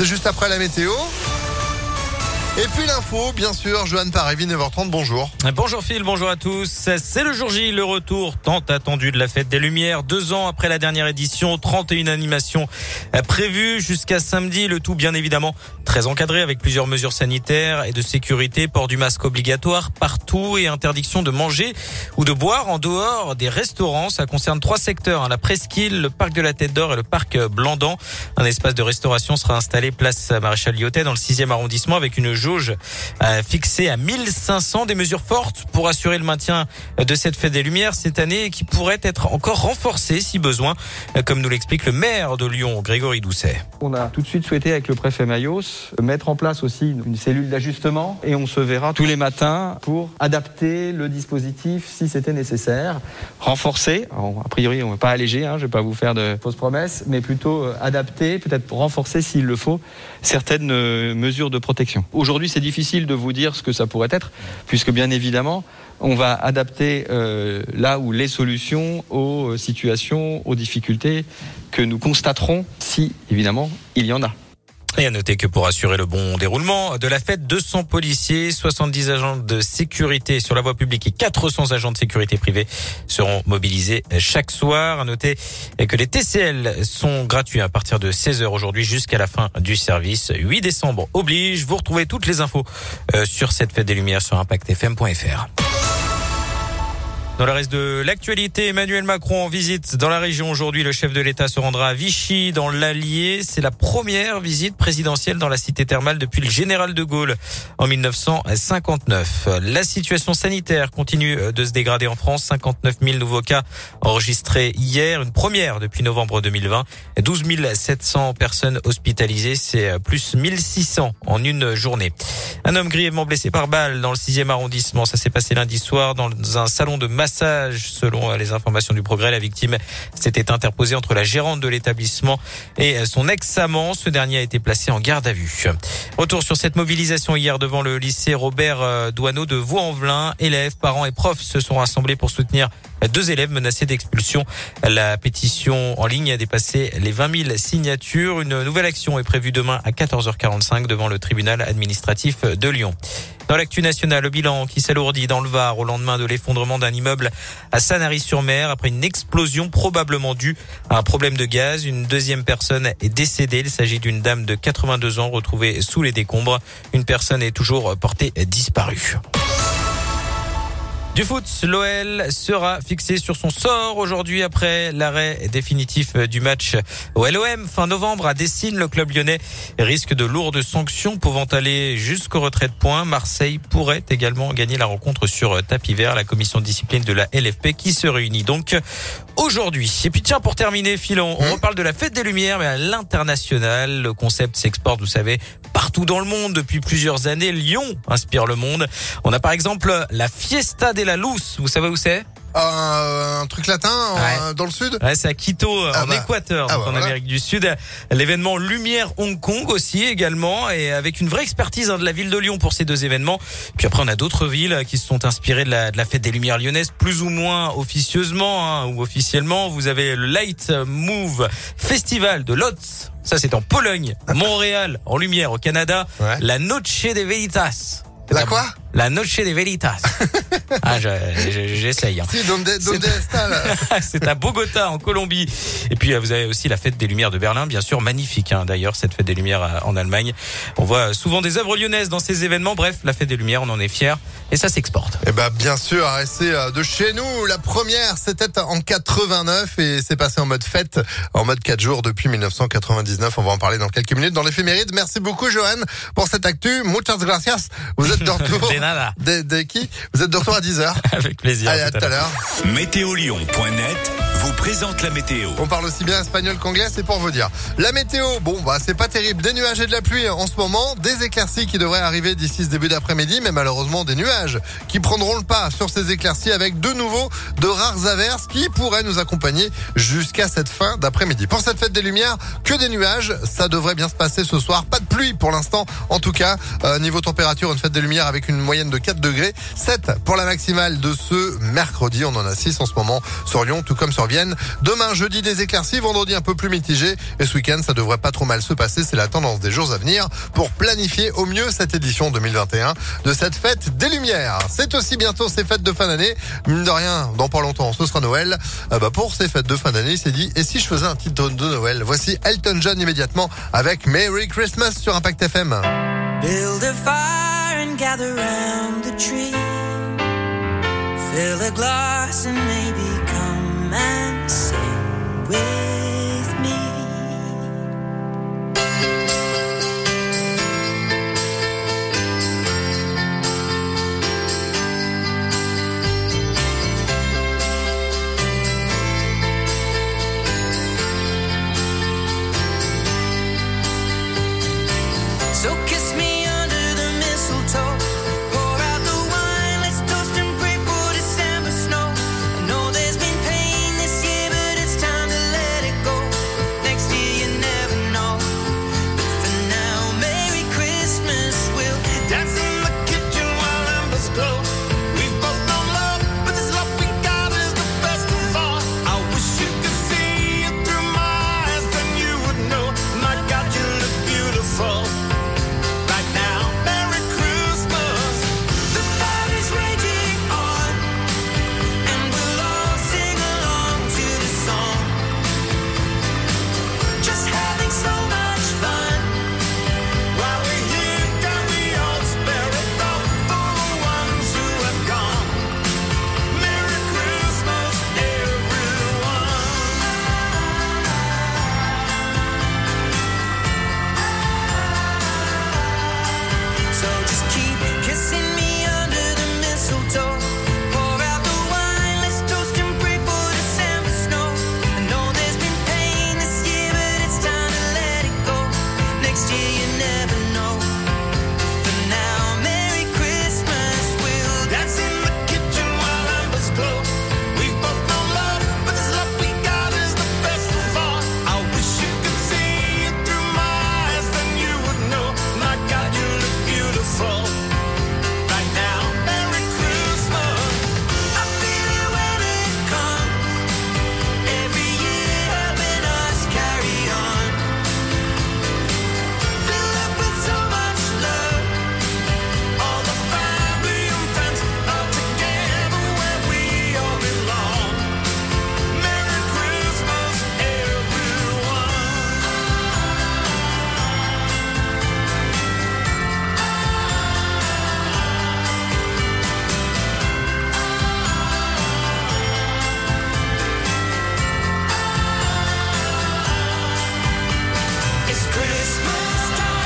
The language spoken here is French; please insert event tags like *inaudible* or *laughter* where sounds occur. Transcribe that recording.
C'est juste après la météo. Et puis l'info, bien sûr, Johan Parévi, 9h30, bonjour. Bonjour Phil, bonjour à tous. C'est le jour J, le retour tant attendu de la fête des Lumières. Deux ans après la dernière édition, 31 animations prévues jusqu'à samedi. Le tout bien évidemment très encadré avec plusieurs mesures sanitaires et de sécurité, port du masque obligatoire partout et interdiction de manger ou de boire en dehors des restaurants. Ça concerne trois secteurs, hein, la presqu'île, le parc de la Tête d'Or et le parc Blandan. Un espace de restauration sera installé place Maréchal Lyotet dans le 6e arrondissement avec une jauge euh, fixée à 1500. Des mesures fortes pour assurer le maintien de cette fête des Lumières cette année qui pourrait être encore renforcée si besoin, euh, comme nous l'explique le maire de Lyon, Grégory Doucet. On a tout de suite souhaité avec le préfet Mayos mettre en place aussi une cellule d'ajustement et on se verra tous les matins pour adapter le dispositif si c'était nécessaire, renforcer. a priori, on ne va pas alléger, hein, je ne vais pas vous faire de fausses promesses, mais plutôt euh, adapter, peut-être renforcer s'il le faut certaines mesures de protection. Aujourd'hui, c'est difficile de vous dire ce que ça pourrait être, puisque bien évidemment, on va adapter euh, là où les solutions aux euh, situations, aux difficultés que nous constaterons, si évidemment il y en a. Et à noter que pour assurer le bon déroulement de la fête, 200 policiers, 70 agents de sécurité sur la voie publique et 400 agents de sécurité privée seront mobilisés chaque soir. À noter que les TCL sont gratuits à partir de 16h aujourd'hui jusqu'à la fin du service. 8 décembre oblige. Vous retrouvez toutes les infos euh, sur cette fête des Lumières sur impactfm.fr. Dans le reste de l'actualité, Emmanuel Macron en visite dans la région aujourd'hui. Le chef de l'État se rendra à Vichy, dans l'Allier. C'est la première visite présidentielle dans la cité thermale depuis le général de Gaulle en 1959. La situation sanitaire continue de se dégrader en France. 59 000 nouveaux cas enregistrés hier, une première depuis novembre 2020. 12 700 personnes hospitalisées, c'est plus 1600 en une journée. Un homme grièvement blessé par balle dans le 6e arrondissement. Ça s'est passé lundi soir dans un salon de massage Selon les informations du progrès, la victime s'était interposée entre la gérante de l'établissement et son ex-amant. Ce dernier a été placé en garde à vue. Retour sur cette mobilisation hier devant le lycée Robert euh, Douaneau de Vaux-en-Velin. Élèves, parents et profs se sont rassemblés pour soutenir deux élèves menacés d'expulsion. La pétition en ligne a dépassé les 20 000 signatures. Une nouvelle action est prévue demain à 14h45 devant le tribunal administratif de Lyon. Dans l'actu nationale, le bilan qui s'alourdit dans le Var au lendemain de l'effondrement d'un immeuble à Sanary-sur-Mer après une explosion probablement due à un problème de gaz. Une deuxième personne est décédée. Il s'agit d'une dame de 82 ans retrouvée sous les décombres. Une personne est toujours portée disparue. Du foot, l'OL sera fixé sur son sort aujourd'hui après l'arrêt définitif du match au LOM fin novembre à Dessine. Le club lyonnais risque de lourdes sanctions pouvant aller jusqu'au retrait de points. Marseille pourrait également gagner la rencontre sur tapis vert. La commission de discipline de la LFP qui se réunit donc aujourd'hui. Et puis tiens, pour terminer, Philon, on mmh. reparle de la fête des Lumières, mais à l'international. Le concept s'exporte, vous savez, partout dans le monde depuis plusieurs années. Lyon inspire le monde. On a par exemple la Fiesta de la Luz. Vous savez où c'est un truc latin dans le sud ouais, c'est à Quito ah en bah. Équateur ah bah en Amérique du Sud. L'événement Lumière Hong Kong aussi également et avec une vraie expertise hein, de la ville de Lyon pour ces deux événements. Puis après on a d'autres villes qui se sont inspirées de la, de la fête des Lumières lyonnaises plus ou moins officieusement hein, ou officiellement. Vous avez le Light Move Festival de Lotz ça c'est en Pologne *laughs* Montréal en lumière au Canada. La Noche de Veritas. La quoi? La Noche de Veritas. *laughs* ah, j'essaye. Hein. *laughs* C'est à Bogota, en Colombie. Et puis, vous avez aussi la fête des Lumières de Berlin, bien sûr, magnifique. Hein, D'ailleurs, cette fête des Lumières euh, en Allemagne. On voit souvent des œuvres lyonnaises dans ces événements. Bref, la fête des Lumières, on en est fiers. Et ça s'exporte. Eh ben, bien sûr, c'est euh, de chez nous. La première, c'était en 89 et c'est passé en mode fête, en mode 4 jours depuis 1999. On va en parler dans quelques minutes dans l'éphéméride. Merci beaucoup, Johan, pour cette actu. Muchas gracias. Vous êtes de retour. *laughs* nada. De, qui? Vous êtes de retour à 10h. *laughs* Avec plaisir. Allez, à tout à l'heure. Météolion.net vous présente la météo. On parle aussi bien espagnol qu'anglais, c'est pour vous dire. La météo, bon, bah, c'est pas terrible. Des nuages et de la pluie en ce moment. Des éclaircies qui devraient arriver d'ici ce début d'après-midi, mais malheureusement des nuages qui prendront le pas sur ces éclaircies avec de nouveau de rares averses qui pourraient nous accompagner jusqu'à cette fin d'après-midi. Pour cette fête des Lumières, que des nuages. Ça devrait bien se passer ce soir. Pas de pluie pour l'instant. En tout cas, euh, niveau température, une fête des Lumières avec une moyenne de 4 degrés. 7 pour la maximale de ce mercredi. On en a 6 en ce moment sur Lyon, tout comme sur Vienne. Demain, jeudi, des éclaircies. Vendredi, un peu plus mitigé. Et ce week-end, ça devrait pas trop mal se passer. C'est la tendance des jours à venir pour planifier au mieux cette édition 2021 de cette fête des Lumières. C'est aussi bientôt ces fêtes de fin d'année. Mine de rien, dans pas longtemps, ce sera Noël. Euh, bah, pour ces fêtes de fin d'année, il s'est dit, et si je faisais un titre de Noël? Voici Elton John immédiatement avec Merry Christmas sur Impact FM. Build a fire gather round the tree. Fill a glass and maybe come and sing with never